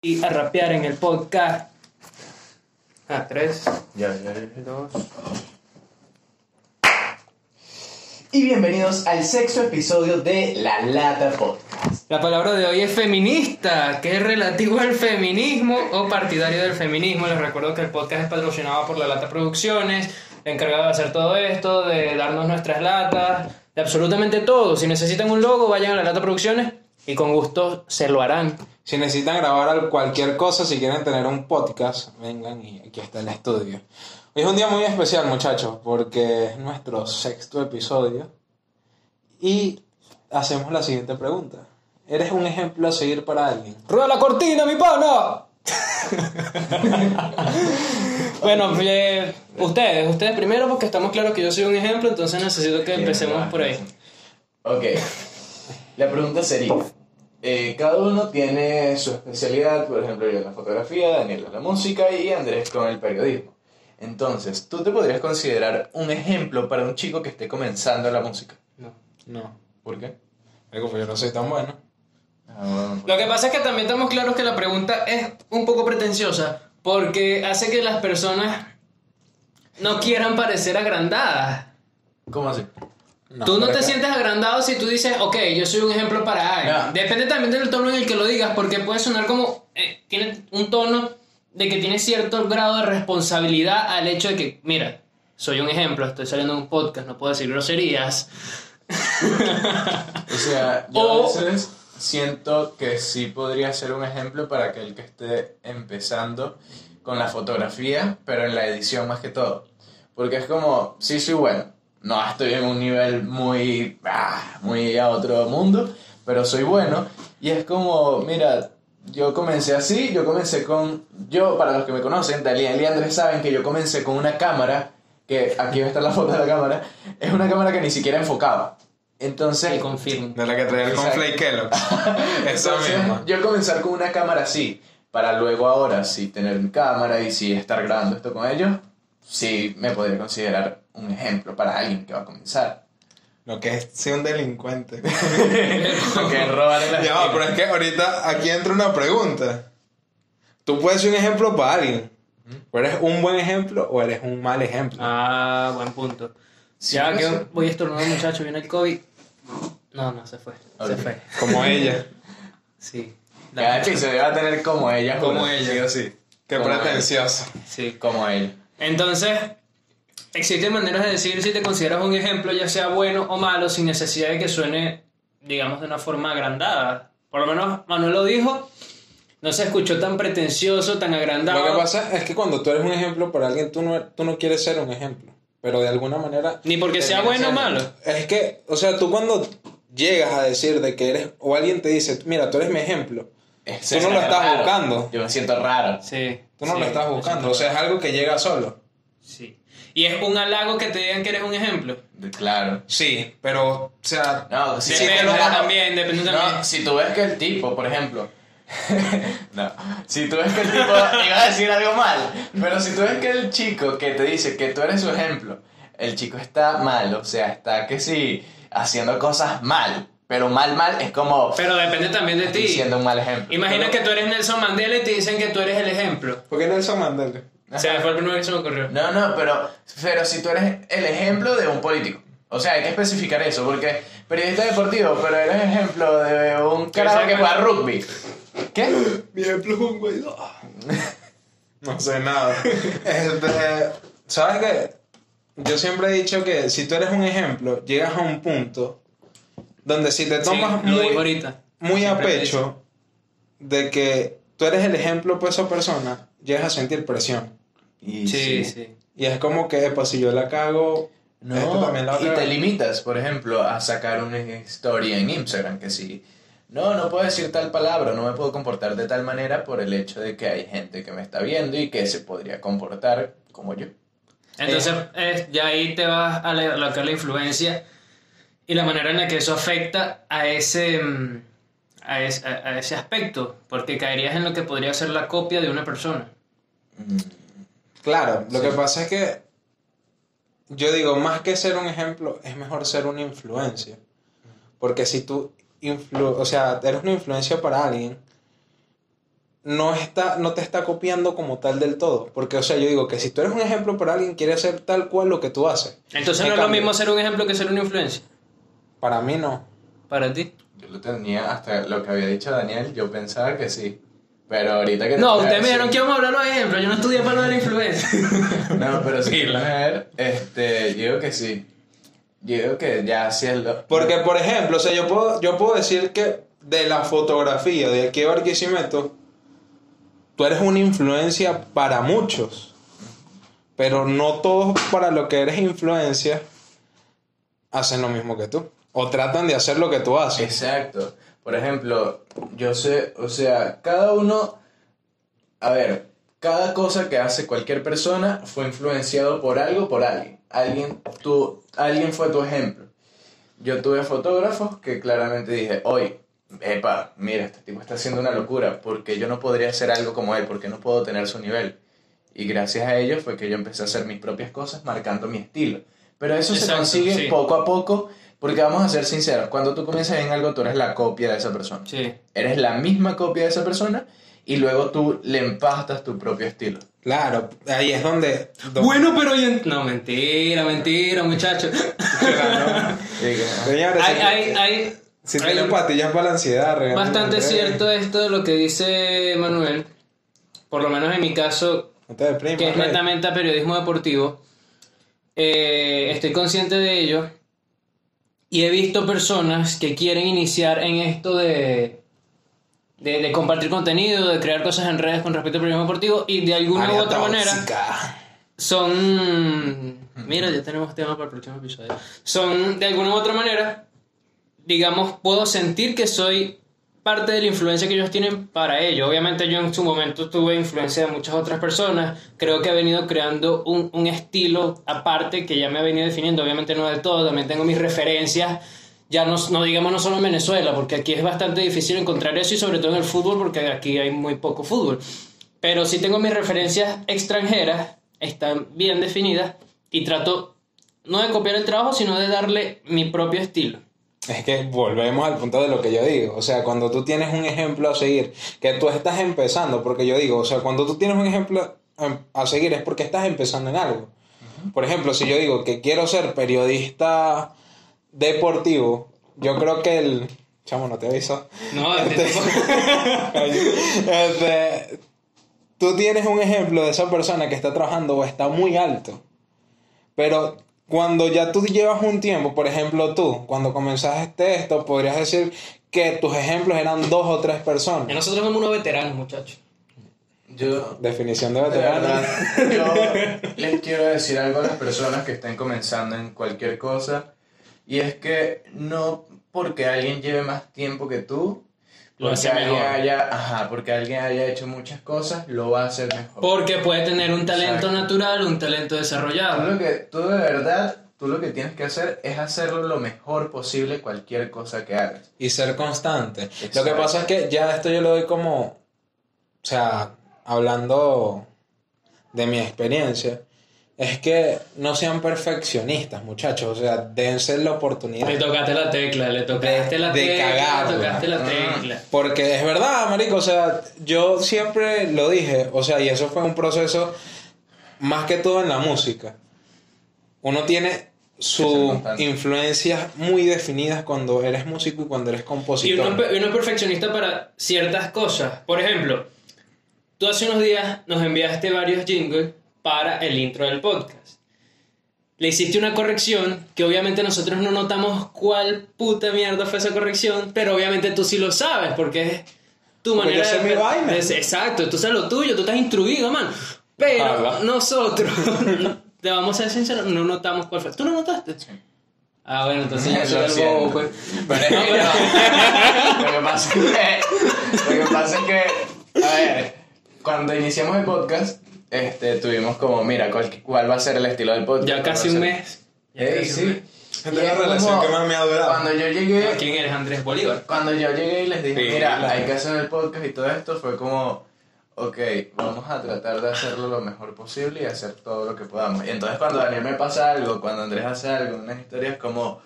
y a rapear en el podcast. Ah, tres, Ya, ya, ya. dos. Y bienvenidos al sexto episodio de La Lata Podcast. La palabra de hoy es feminista, que es relativo al feminismo o partidario del feminismo. Les recuerdo que el podcast es patrocinado por La Lata Producciones, encargado de hacer todo esto, de darnos nuestras latas, de absolutamente todo. Si necesitan un logo, vayan a La Lata Producciones y con gusto se lo harán. Si necesitan grabar cualquier cosa, si quieren tener un podcast, vengan y aquí está el estudio. Hoy es un día muy especial, muchachos, porque es nuestro sexto episodio y hacemos la siguiente pregunta. ¿Eres un ejemplo a seguir para alguien? ¡Rueda la cortina, mi pana! bueno, eh, ustedes, ustedes primero porque estamos claros que yo soy un ejemplo, entonces necesito que empecemos por ahí. Ok. La pregunta sería: eh, cada uno tiene su especialidad, por ejemplo, yo en la fotografía, Daniel en la música y Andrés con el periodismo. Entonces, ¿tú te podrías considerar un ejemplo para un chico que esté comenzando la música? No. No. ¿Por qué? Digo, pues yo no soy tan bueno. Ah, bueno, Lo que pasa es que también estamos claros que la pregunta es un poco pretenciosa porque hace que las personas no quieran parecer agrandadas. ¿Cómo así? Tú no te que- sientes agrandado si tú dices, ok, yo soy un ejemplo para alguien. No. Depende también del tono en el que lo digas, porque puede sonar como, eh, tiene un tono de que tiene cierto grado de responsabilidad al hecho de que, mira, soy un ejemplo, estoy saliendo en un podcast, no puedo decir groserías. O sea, yo O- a veces siento que sí podría ser un ejemplo para aquel que esté empezando con la fotografía, pero en la edición más que todo. Porque es como, sí soy bueno, no estoy en un nivel muy, ah, muy a otro mundo, pero soy bueno. Y es como, mira, yo comencé así, yo comencé con, yo, para los que me conocen, Talía y Andrés saben que yo comencé con una cámara, que aquí va a estar la foto de la cámara, es una cámara que ni siquiera enfocaba. Entonces, Y confirmo. De la que traía el conflay Kellogg. Entonces, misma. yo comenzar con una cámara así, para luego ahora sí tener mi cámara y sí estar grabando esto con ellos, sí me podría considerar un ejemplo para alguien que va a comenzar. Lo que es ser un delincuente. que robar en la Ya va, pero es que ahorita aquí entra una pregunta. Tú puedes ser un ejemplo para alguien. ¿O eres un buen ejemplo o eres un mal ejemplo? Ah, buen punto. Sí, ya que voy a estornudar, muchacho, viene el COVID. No, no, se fue. Se Ok. fue. Como ella. Sí. Cada episodio va a tener como ella. Como ella. Sí. Qué Como pretencioso. Sí. Como él. Entonces, existen maneras de decir si te consideras un ejemplo, ya sea bueno o malo, sin necesidad de que suene, digamos, de una forma agrandada. Por lo menos Manuel lo dijo, no se escuchó tan pretencioso, tan agrandado. Lo que pasa es que cuando tú eres un ejemplo para alguien, tú no, tú no quieres ser un ejemplo. Pero de alguna manera. Ni porque sea bueno o malo. Es que, o sea, tú cuando llegas a decir de que eres. O alguien te dice, mira, tú eres mi ejemplo. Es- Tú no lo estás raro. buscando. Yo me siento raro. Sí. Tú no sí, lo estás me buscando. O sea, es algo que llega solo. Sí. Y es un halago que te digan que eres un ejemplo. Claro. Sí, pero, o sea. No, si Depende te lo- también, depende también. No, si tú ves que el tipo, por ejemplo. no, si tú ves que el tipo iba a decir algo mal, pero si tú ves que el chico que te dice que tú eres su ejemplo, el chico está mal, o sea, está que sí, haciendo cosas mal, pero mal, mal es como Pero depende también de ti. siendo un mal ejemplo. Imagina que tú eres Nelson Mandela y te dicen que tú eres el ejemplo. ¿Por qué Nelson Mandela? Se me fue el primero que se me ocurrió. No, no, pero, pero si tú eres el ejemplo de un político. O sea, hay que especificar eso, porque periodista deportivo, pero eres ejemplo de un carajo que juega rugby. ¿Qué? Mi ejemplo es un Guaidó. No sé nada. Este, ¿Sabes qué? Yo siempre he dicho que si tú eres un ejemplo, llegas a un punto donde si te tomas Sí, muy, ahorita. muy a pecho de que tú eres el ejemplo para esa persona, llegas a sentir presión. Y Sí, sí. Y es como que, pues si yo la cago, No, esto también la y te limitas, por ejemplo, a sacar una historia en Instagram que sí. No, no puedo decir tal palabra, no me puedo comportar de tal manera por el hecho de que hay gente que me está viendo y que se podría comportar como yo. Entonces, eh, ya ahí te vas a la- lo que es la influencia y la manera en la que eso afecta a ese, mm, a ese, a- a ese aspecto, porque caerías en lo que podría ser la copia de una persona. Mm, Claro, lo Sí. que pasa es que yo digo, más que ser un ejemplo, es mejor ser una influencia. Porque si tú, influ o sea, eres una influencia para alguien, no, está, no te está copiando como tal del todo. Porque, o sea, yo digo que si tú eres un ejemplo para alguien, quiere hacer tal cual lo que tú haces. Entonces En no es lo mismo ser un ejemplo que ser una influencia. Para mí no. Para ti. Yo lo tenía hasta lo que había dicho Daniel, yo pensaba que sí. Pero ahorita que No, ustedes me dijeron que íbamos a hablar de ejemplos. Yo no estudié para lo de la influencia. No, pero quieres ver, este, yo digo que sí. Yo digo que ya sí es lo... Porque, por ejemplo, o sea, yo puedo, yo puedo decir que de la fotografía de aquí a Barquisimeto, tú eres una influencia para muchos. Pero no todos para lo que eres influencia hacen lo mismo que tú. O tratan de hacer lo que tú haces. Exacto. Por ejemplo, yo sé, o sea, cada uno, a ver, cada cosa que hace cualquier persona fue influenciado por algo, por alguien. Alguien, tú, alguien fue tu ejemplo. Yo tuve fotógrafos que claramente dije, hoy, epa, mira, este tipo está haciendo una locura, porque yo no podría hacer algo como él, porque no puedo tener su nivel. Y gracias a ello fue que yo empecé a hacer mis propias cosas marcando mi estilo. Pero eso se consigue sí. poco a poco, porque vamos a ser sinceros, cuando tú comienzas en algo, tú eres la copia de esa persona. Sí. Eres la misma copia de esa persona y luego tú le empastas tu propio estilo. Claro, ahí es donde... donde- Bueno, pero hoy en... No, mentira, mentira, muchachos. Claro. Señores, hay, si- hay, hay, si hay tienen pastillas para la ansiedad, regalen- bastante cierto esto de lo que dice Manuel. Por lo menos en mi caso, No deprimas, que es netamente a periodismo deportivo, eh, estoy consciente de ello y he visto personas que quieren iniciar en esto de, de, de compartir contenido, de crear cosas en redes con respecto al periodismo deportivo y de alguna u otra manera son... Mira, ya tenemos tema para el próximo episodio. Son, de alguna u otra manera, digamos, puedo sentir que soy parte de la influencia que ellos tienen para ello. Obviamente yo en su momento tuve influencia de muchas otras personas. Creo que he venido creando un, un estilo aparte que ya me ha venido definiendo. Obviamente no de todo, también tengo mis referencias. Ya no, no digamos no solo en Venezuela, porque aquí es bastante difícil encontrar eso y sobre todo en el fútbol, porque aquí hay muy poco fútbol. Pero sí tengo mis referencias extranjeras, están bien definidas y trato no de copiar el trabajo, sino de darle mi propio estilo. Es que volvemos al punto de lo que yo digo. O sea, cuando tú tienes un ejemplo a seguir, que tú estás empezando, porque yo digo, o sea, cuando tú tienes un ejemplo em, a seguir es porque estás empezando en algo. Por ejemplo, si yo digo que quiero ser periodista deportivo, yo creo que el... Chamo, no te aviso. No, Este, tú tienes un ejemplo de esa persona que está trabajando o está muy alto. Pero cuando ya tú llevas un tiempo, por ejemplo tú, cuando comenzaste esto, podrías decir que tus ejemplos eran dos o tres personas. nosotros somos unos veteranos, muchachos. Yo, Definición de de veterano. verdad, yo les quiero decir algo a las personas que estén comenzando en cualquier cosa. Y es que no porque alguien lleve más tiempo que tú, Lo porque hace alguien mejor. haya, ajá, porque alguien haya hecho muchas cosas, lo va a hacer mejor. Porque puede tener un talento Exacto. natural, un talento Tú desarrollado. lo que, tú de verdad, tú lo que tienes que hacer es hacerlo lo mejor posible cualquier cosa que hagas. Y ser constante. Lo que pasa es que ya esto yo lo doy como, o sea, hablando de mi experiencia, es que no sean perfeccionistas, muchachos. O sea, dense la oportunidad. Le tocaste la tecla, le tocaste la de tecla, cagarla. le tocaste la Ah. tecla. Porque es verdad, marico, o sea, yo siempre lo dije, o sea, y eso fue un proceso más que todo en la música. Uno tiene sus influencias muy definidas cuando eres músico y cuando eres Y compositor. uno, es pe- uno es perfeccionista para ciertas cosas. Por ejemplo, tú hace unos días nos enviaste varios jingles para el intro del podcast. Le hiciste una corrección que obviamente nosotros no notamos cuál puta mierda fue esa corrección, pero obviamente tú sí lo sabes porque es tu Porque manera yo sé mi vaina. es- exacto, tú sabes lo tuyo, tú estás instruido, man. Pero Habla. nosotros, te vamos a ser sinceros, no notamos cuál fue. ¿Tú lo notaste? Ah, bueno, entonces yo soy el bobo, pues. Pero es que no. Lo que pasa es que. Lo que pasa es que. A ver, cuando iniciamos el podcast, este, tuvimos como, mira, cuál, cuál va a ser el estilo del podcast. Ya casi un mes. Ey, sí. Es la relación como que más me ha durado. Cuando yo llegué. ¿Quién eres Andrés Bolívar? Cuando yo llegué y les dije, Sí, mira, la- hay que hacer el podcast y todo esto, fue como, ok, vamos a tratar de hacerlo lo mejor posible y hacer todo lo que podamos. Y entonces cuando Daniel me pasa algo, cuando Andrés hace algo, unas historias como,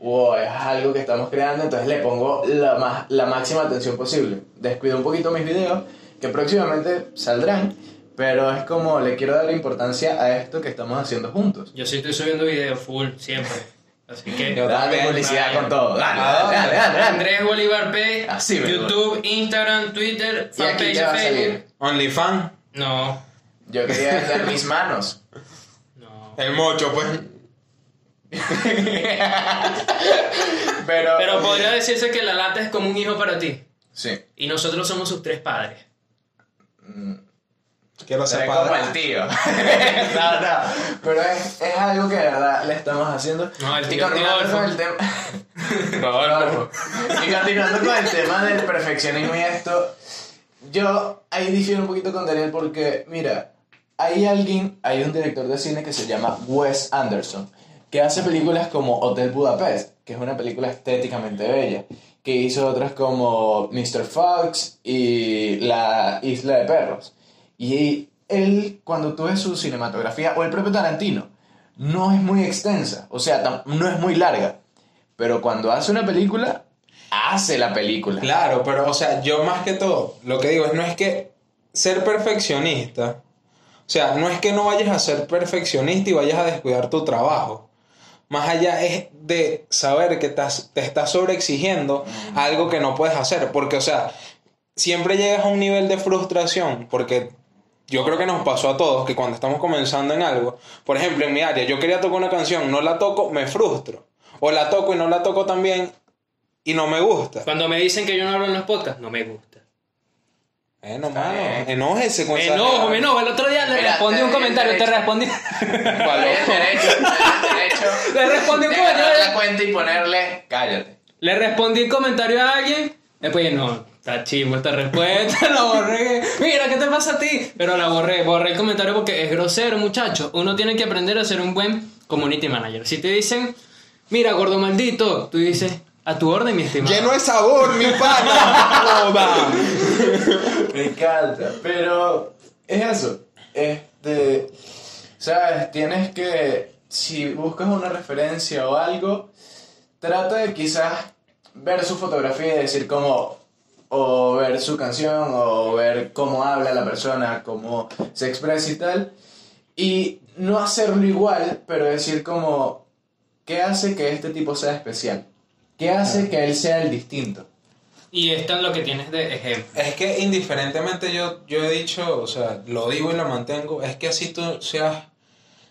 wow, es algo que estamos creando, entonces le pongo la, más, la máxima atención posible. Descuido un poquito mis videos que próximamente saldrán, pero es como le quiero dar la importancia a esto que estamos haciendo juntos. Yo sí estoy subiendo videos full, siempre. Así que. Yo Dale publicidad con todo. Dale, dale, dale, dale, dale. Andrés Bolívar P. Así, YouTube, Instagram, Twitter, ¿Y aquí fanpage Facebook. OnlyFans. No, Yo quería meter mis manos. no. El mocho, pues. Pero, Pero podría decirse que la lata es como un hijo para ti. Sí. Y nosotros somos sus tres padres. Quiero Seré ser como padre. el tío. no, no. Pero es, es algo que de verdad le estamos haciendo. No, el y tío continuando Rodolfo. con el tema. Rodolfo. y continuando con el tema del perfeccionismo y esto. Yo ahí difiero un poquito con Daniel porque, mira, hay alguien, hay un director de cine que se llama Wes Anderson, que hace películas como Hotel Budapest, que es una película estéticamente bella, que hizo otras como Mr. Fox y La Isla de Perros. Y él, cuando tú ves su cinematografía, o el propio Tarantino, no es muy extensa, o sea, no es muy larga, pero cuando hace una película, hace la película. Claro, pero, o sea, yo más que todo, lo que digo es, no es que ser perfeccionista, o sea, no es que no vayas a ser perfeccionista y vayas a descuidar tu trabajo. Más allá es de saber que estás- te estás sobreexigiendo algo que no puedes hacer. Porque, o sea, siempre llegas a un nivel de frustración. Porque yo creo que nos pasó a todos que cuando estamos comenzando en algo, por ejemplo, en mi área, yo quería tocar una canción, no la toco, me frustro. O la toco y no la toco también y no me gusta. Cuando me dicen que yo no hablo en los podcasts, no me gusta. Bueno, Está mano, enójese con Me esa- enojo, me enojo. El otro día le Mira, respondí te un comentario, te respondí. Derecho, derecho Le respondí un comentario. la cuenta y ponerle, cállate. Le respondí un comentario a alguien. Después no, está chimbo esta respuesta, la borré. Mira, ¿qué te pasa a ti? Pero la borré, borré el comentario porque es grosero, muchacho. Uno tiene que aprender a ser un buen community manager. Si te dicen, mira, gordo maldito, tú dices, a tu orden, mi estimado. Lleno de sabor, mi pana. Joda. Me encanta. Pero es eso. Este. ¿Sabes? Tienes que. Si buscas una referencia o algo, trata de quizás ver su fotografía y decir cómo. O ver su canción, o ver cómo habla la persona, cómo se expresa y tal. Y no hacerlo igual, pero decir como. ¿Qué hace que este tipo sea especial? ¿Qué hace que él sea el distinto? Y esto es lo que tienes de ejemplo. Es que indiferentemente yo, yo he dicho, o sea, lo digo y lo mantengo, es que así tú seas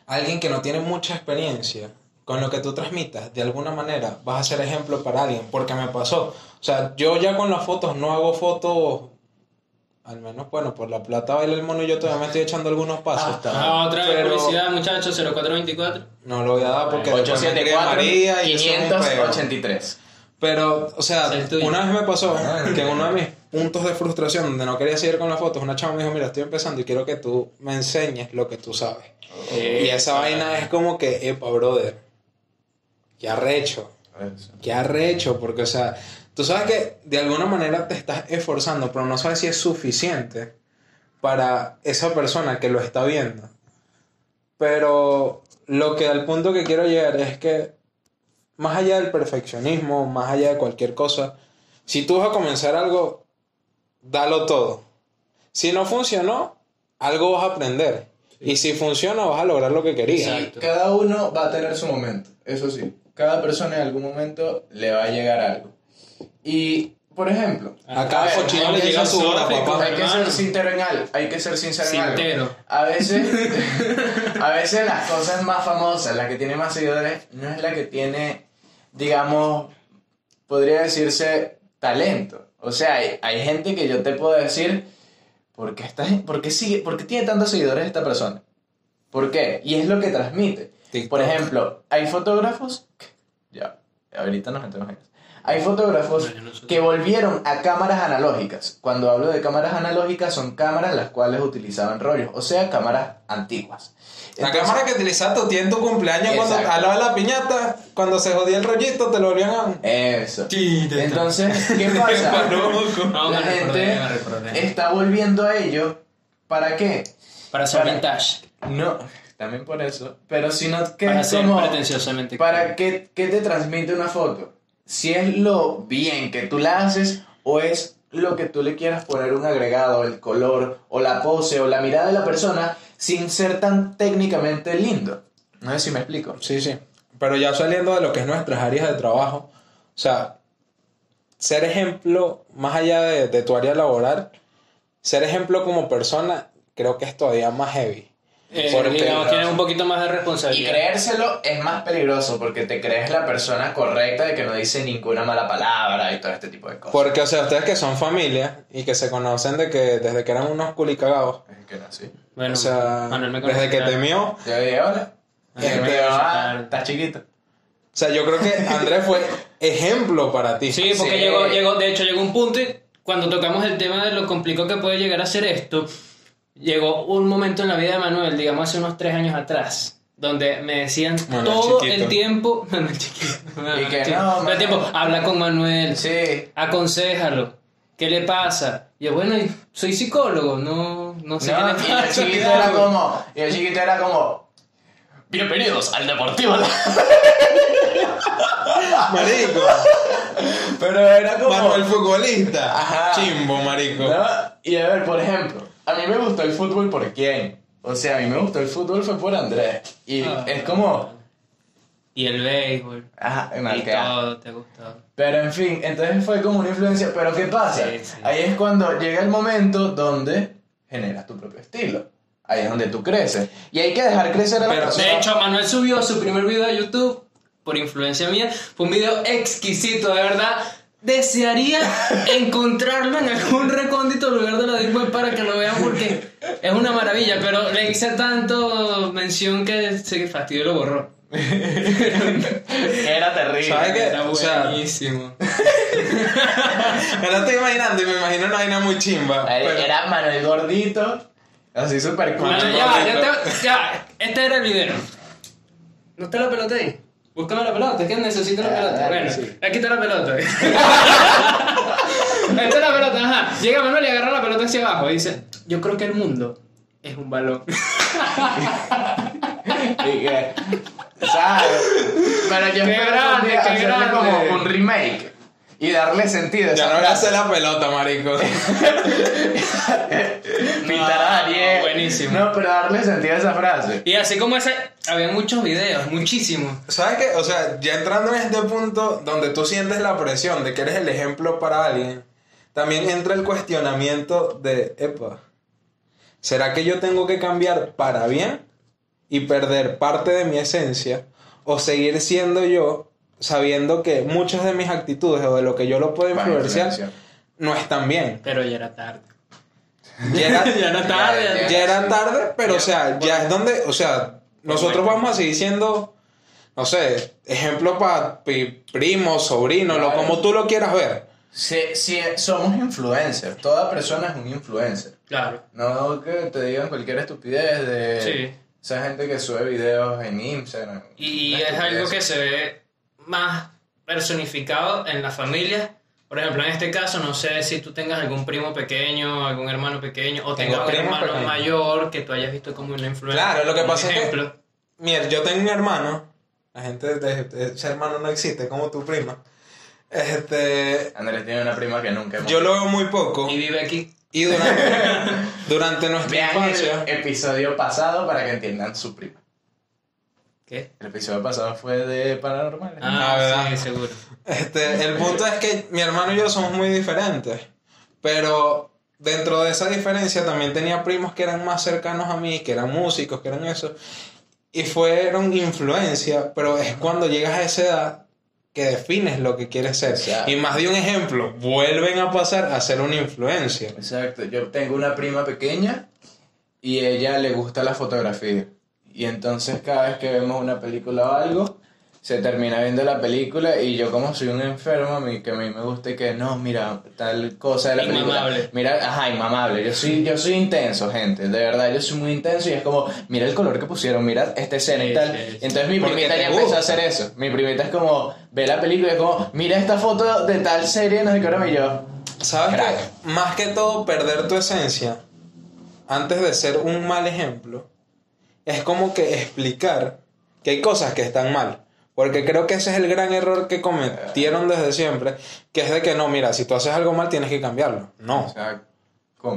alguien que no tiene mucha experiencia con lo que tú transmitas, de alguna manera vas a ser ejemplo para alguien, porque me pasó. O sea, yo ya con las fotos no hago fotos, al menos, bueno, por la plata baila el mono y yo todavía me estoy echando algunos pasos. Hasta- Ah, otra vez Pero- publicidad, muchachos, 0424. No lo voy a dar porque después me escribe 874 María y eso es un peo. 583. Pero, o sea, una vez me pasó que en uno de mis puntos de frustración donde no quería seguir con las fotos, una chava me dijo, mira, estoy empezando y quiero que tú me enseñes lo que tú sabes. Eh, y esa vaina es como que, epa, brother, qué arrecho, qué arrecho, porque, o sea, tú sabes que de alguna manera te estás esforzando, pero no sabes si es suficiente para esa persona que lo está viendo. Pero lo que al punto que quiero llegar es que más allá del perfeccionismo, más allá de cualquier cosa, si tú vas a comenzar algo, dalo todo. Si no funcionó, algo vas a aprender. Y si funciona, vas a lograr lo que querías. Exacto. Cada uno va a tener su momento, eso sí. Cada persona en algún momento le va a llegar algo. Y, por ejemplo, A a cochino le que llega su hora, papá. Hay que ser sincero en algo, hay que ser sincero en algo. A veces, a veces las cosas más famosas, la que tiene más seguidores, no es la que tiene, digamos, podría decirse talento. O sea, hay, hay gente que yo te puedo decir, ¿por qué, gen- por qué sigue, por qué tiene tantos seguidores esta persona? ¿Por qué? Y es lo que transmite. TikTok. Por ejemplo, hay fotógrafos, ya, ahorita nos metemos en eso. Hay fotógrafos que volvieron a cámaras analógicas. Cuando hablo de cámaras analógicas, son cámaras las cuales utilizaban rollos, o sea, cámaras antiguas. La Entonces- cámara que utilizaste tu tía en tu cumpleaños cuando al lado de la piñata, cuando se jodía el rollito, te lo volvían a... Eso. Entonces, ¿qué pasa? La gente está volviendo a ello. ¿Para qué? Para ser para- vintage. No, también por eso. Pero si no, que Para es ser como... pretenciosamente. ¿Para qué, qué te transmite una foto? Si es lo bien que tú la haces o es lo que tú le quieras poner un agregado, el color, o la pose, o la mirada de la persona, sin ser tan técnicamente lindo. No sé si me explico. Sí, sí. Pero ya saliendo de lo que es nuestras áreas de trabajo, o sea, ser ejemplo, más allá de, de tu área laboral, ser ejemplo como persona, creo que es todavía más heavy. Eh, Porque- digamos, tienes un poquito más de Y responsabilidad. creérselo es más peligroso porque te crees la persona correcta de que no dice ninguna mala palabra y todo este tipo de cosas. Porque, o sea, ustedes que son familia y que se conocen de que desde que eran unos culicagados, Es que no, sí. Bueno, o sea, Manuel me desde que te mió, Yo dije, hola. Y Este, ah, estás chiquito. o sea, yo creo que Andrés fue ejemplo para ti. Sí, porque Sí. Llegó, llegó, de hecho, llegó un punto y cuando tocamos el tema de lo complicado que puede llegar a ser esto, llegó un momento en la vida de Manuel, digamos hace unos tres años atrás, donde me decían Manuel todo chiquito. el tiempo, Manuel chiquito, Manuel que chiquito, no, todo el tiempo, habla con Manuel, Sí. aconsejalo, ¿qué le pasa? Y yo, bueno, y soy psicólogo, no, no sé No, qué le y el pasa. chiquito ¿qué era hago?". como, y el chiquito era como, bienvenidos al Deportivo. Marico, Pero era como, Manuel futbolista. Ajá. Chimbo, marico. ¿no? Y a ver, por ejemplo, a mí me gustó el fútbol por quién. O sea, a mí me gustó el fútbol fue por Andrés. Y Ah. es como, Y el béisbol, ajá, y marcado. todo, te ha gustado. Pero en fin, entonces fue como una influencia. Pero ¿qué pasa? Sí, sí. Ahí es cuando llega el momento donde generas tu propio estilo. Ahí es donde tú creces. Y hay que dejar crecer a la Pero, persona. De hecho, Manuel subió su primer video a YouTube por influencia mía. Fue un video exquisito, de verdad. Desearía encontrarlo en algún recóndito lugar de la Deep Web para que lo vean porque es una maravilla. Pero le hice tanto mención que se fastidió y lo borró. Era terrible. ¿Sabes qué? Era O sea, buenísimo. Me lo estoy imaginando y me imagino una vaina muy chimba. Pero- Era Manuel Gordito. Así súper cool. Bueno, ya, ya, te- ya, este era el video. ¿No está la pelota ahí? Búscame la pelota, es que necesito la Ah, pelota. Bueno, aquí está la pelota. Esta es la pelota, ajá. Llega Manuel y agarra la pelota hacia abajo y dice, yo creo que el mundo es un balón. Y que, ¿sabes? Pero yo Qué grande, qué grande. como un remake y darle sentido. a Ya no le hace la pelota, marico. Pintar a Daniel. buenísimo. No, pero darle sentido a esa frase. Y así como ese, había muchos videos, muchísimos. ¿Sabes qué? O sea, ya entrando en este punto donde tú sientes la presión de que eres el ejemplo para alguien, también entra el cuestionamiento de, epa, ¿será que yo tengo que cambiar para bien y perder parte de mi esencia? ¿O seguir siendo yo sabiendo que muchas de mis actitudes o de lo que yo lo puedo influenciar no están bien? Pero ya era tarde. Ya era, Ya era tarde. Ya- ya era tarde, pero Ya, o sea, ya es donde, o sea, nosotros Bueno. vamos a seguir siendo, no sé, ejemplo para primos, sobrinos, lo como tú lo quieras ver. Si, si somos influencers, toda persona es un influencer. Claro. No que te digan cualquier estupidez de Sí. esa gente que sube videos en Instagram. Y es algo que se ve más personificado en la familia. Por ejemplo, en este caso, no sé si tú tengas algún primo pequeño, algún hermano pequeño, o Tengo tengas un hermano mayor que tú hayas visto como una influencia. Claro, lo que pasa un es que- ejemplo. Mira, yo tengo un hermano, la gente de, de ese hermano no existe, como tu prima. Este, Andrés tiene una prima que nunca hemos yo lo veo muy poco Y vive aquí. y durante, durante nuestra Vean infancia... el episodio pasado para que entiendan su prima. ¿Qué? El episodio pasado fue de paranormales. Ah, ¿verdad? sí, seguro. Este, el punto es que mi hermano y yo somos muy diferentes. Pero dentro de esa diferencia también tenía primos que eran más cercanos a mí, que eran músicos, que eran eso. Y fueron influencia, pero es cuando llegas a esa edad que defines lo que quieres ser. Exacto. Y más de un ejemplo, vuelven a pasar a ser una influencia. Exacto, yo tengo una prima pequeña y ella le gusta la fotografía. Y entonces cada vez que vemos una película o algo, se termina viendo la película y yo como soy un enfermo, a mí, que a mí me gusta y que no, mira, tal cosa de la película. Inmamable. Mira, ajá, inmamable. Yo soy, yo soy intenso, gente, de verdad, yo soy muy intenso y es como, mira el color que pusieron, mira esta escena Sí, y tal. sí, sí. Y entonces mi primita ya empezó a hacer eso. Mi primita es como, ve la película y es como, mira esta foto de tal serie, no sé qué hora y yo. ¿Sabes Crack. qué? Más que todo, perder tu esencia antes de ser un mal ejemplo es como que explicar que hay cosas que están mal. Porque creo que ese es el gran error que cometieron desde siempre, que es de que no, mira, si tú haces algo mal tienes que cambiarlo. No, O sea,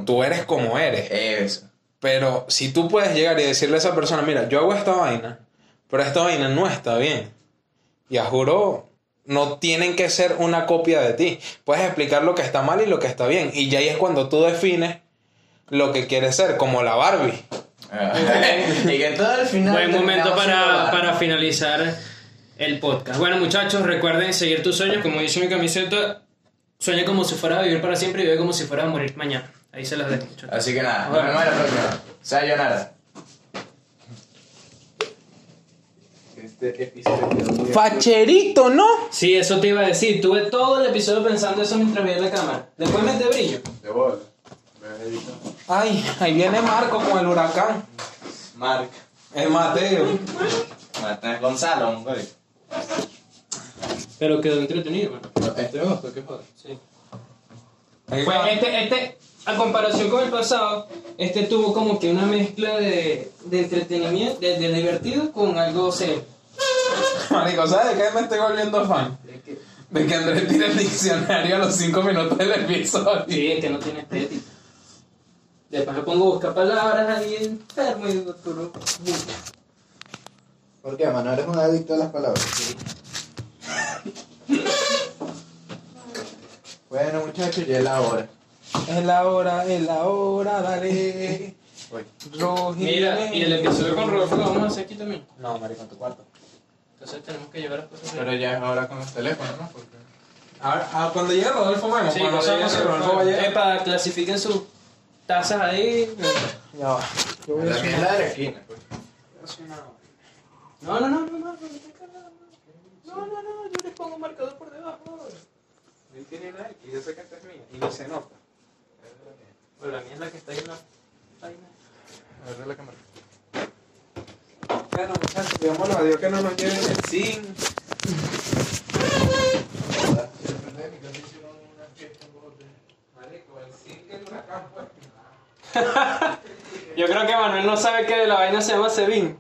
tú eres como eres. Eso. Pero si tú puedes llegar y decirle a esa persona, mira, yo hago esta vaina, pero esta vaina no está bien. Y a juro, no tienen que ser una copia de ti. Puedes explicar lo que está mal y lo que está bien. Y ya ahí es cuando tú defines lo que quieres ser, como la Barbie. Y que todo al final. Buen momento para, para finalizar el podcast. Bueno, muchachos, recuerden seguir tus sueños, como dice mi camiseta. Sueña como si fueras a vivir para siempre y vive como si fueras a morir mañana. Ahí se las dejo, muchachos. Así que nada, nos Bueno. vemos en la próxima. Sayonara. Este episodio Facherito, ¿no? Sí, eso te iba a decir. Tuve todo el episodio pensando eso mientras veía la cámara. Después mete brillo. De bola. Ay, ahí viene Marco con el huracán. Mark. El Mateo. Marta Gonzalo, güey. Pero quedó entretenido, bueno. Este me gustó, qué joder. Sí. Pues este, este, a comparación con el pasado, este tuvo como que una mezcla de, de entretenimiento, de, de divertido con algo serio. Marico, ¿sabes de qué me estoy volviendo fan? De que Andrés tire el diccionario a los 5 minutos del episodio. Sí, es que no tiene estética. Después me pongo a buscar palabras ahí enfermo y no- ¿Por qué, mano? Eres un adicto a las palabras. Bueno, muchachos, ya es la hora. Es la hora, es la hora, dale. Roji. Mira, y el episodio con Rodolfo lo vamos a hacer aquí también. No, marico, en tu cuarto. Entonces tenemos que llevar las cosas. Pero ya es ahora con los teléfonos, ¿no? Porque... Ahora, ah, cuando llegue Rodolfo, vemos. Sí, cuando no cuando sabemos si llegue Rodolfo va a llegar. Epa, clasifiquen sus tazas ahí. Ya va. Yo voy a La hacer mía es la de la esquina, pues. No, no, no, no, no, no, no, no, no, yo les pongo marcador por debajo. Él tiene la X, yo sé que esta es mía. Y no se nota. Bueno, la mía es la que está ahí en la vaina. A ver la cámara. Bueno, muchachos, digámoslo a Dios que no nos lleven el zinc. Marico, el zinc el huracán, pues. Yo creo que Manuel no sabe que la vaina se llama Sebin.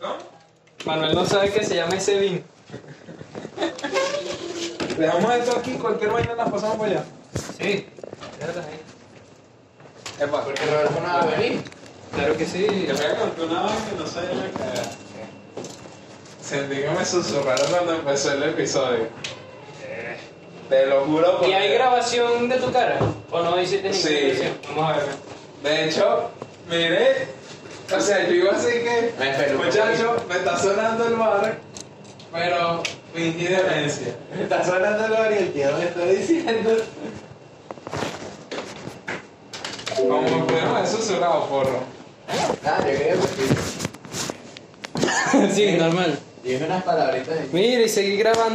¿Cómo? Manuel no sabe que se llama Sebin. Dejamos esto aquí, cualquier vaina la pasamos para allá. Sí, déjalas ahí. Epa, Porque Rodolfo no va a venir. Claro que sí. me contó una vaina que no sabía la cara. Sentí que me susurraron cuando empezó el episodio. Te lo juro por ¿Y hay grabación de tu cara? ¿O no hiciste ninguna Sí. grabación? Vamos a ver. De hecho, miré, o sea, yo iba así que, Me muchacho, me está sonando el bar, pero fingí demencia. Me está sonando el bar y el tío me está diciendo. Como pudieron haber susurrado, porro. Ah, yo quería decir. sí, normal. Dije unas palabritas de Mira, y seguí grabando.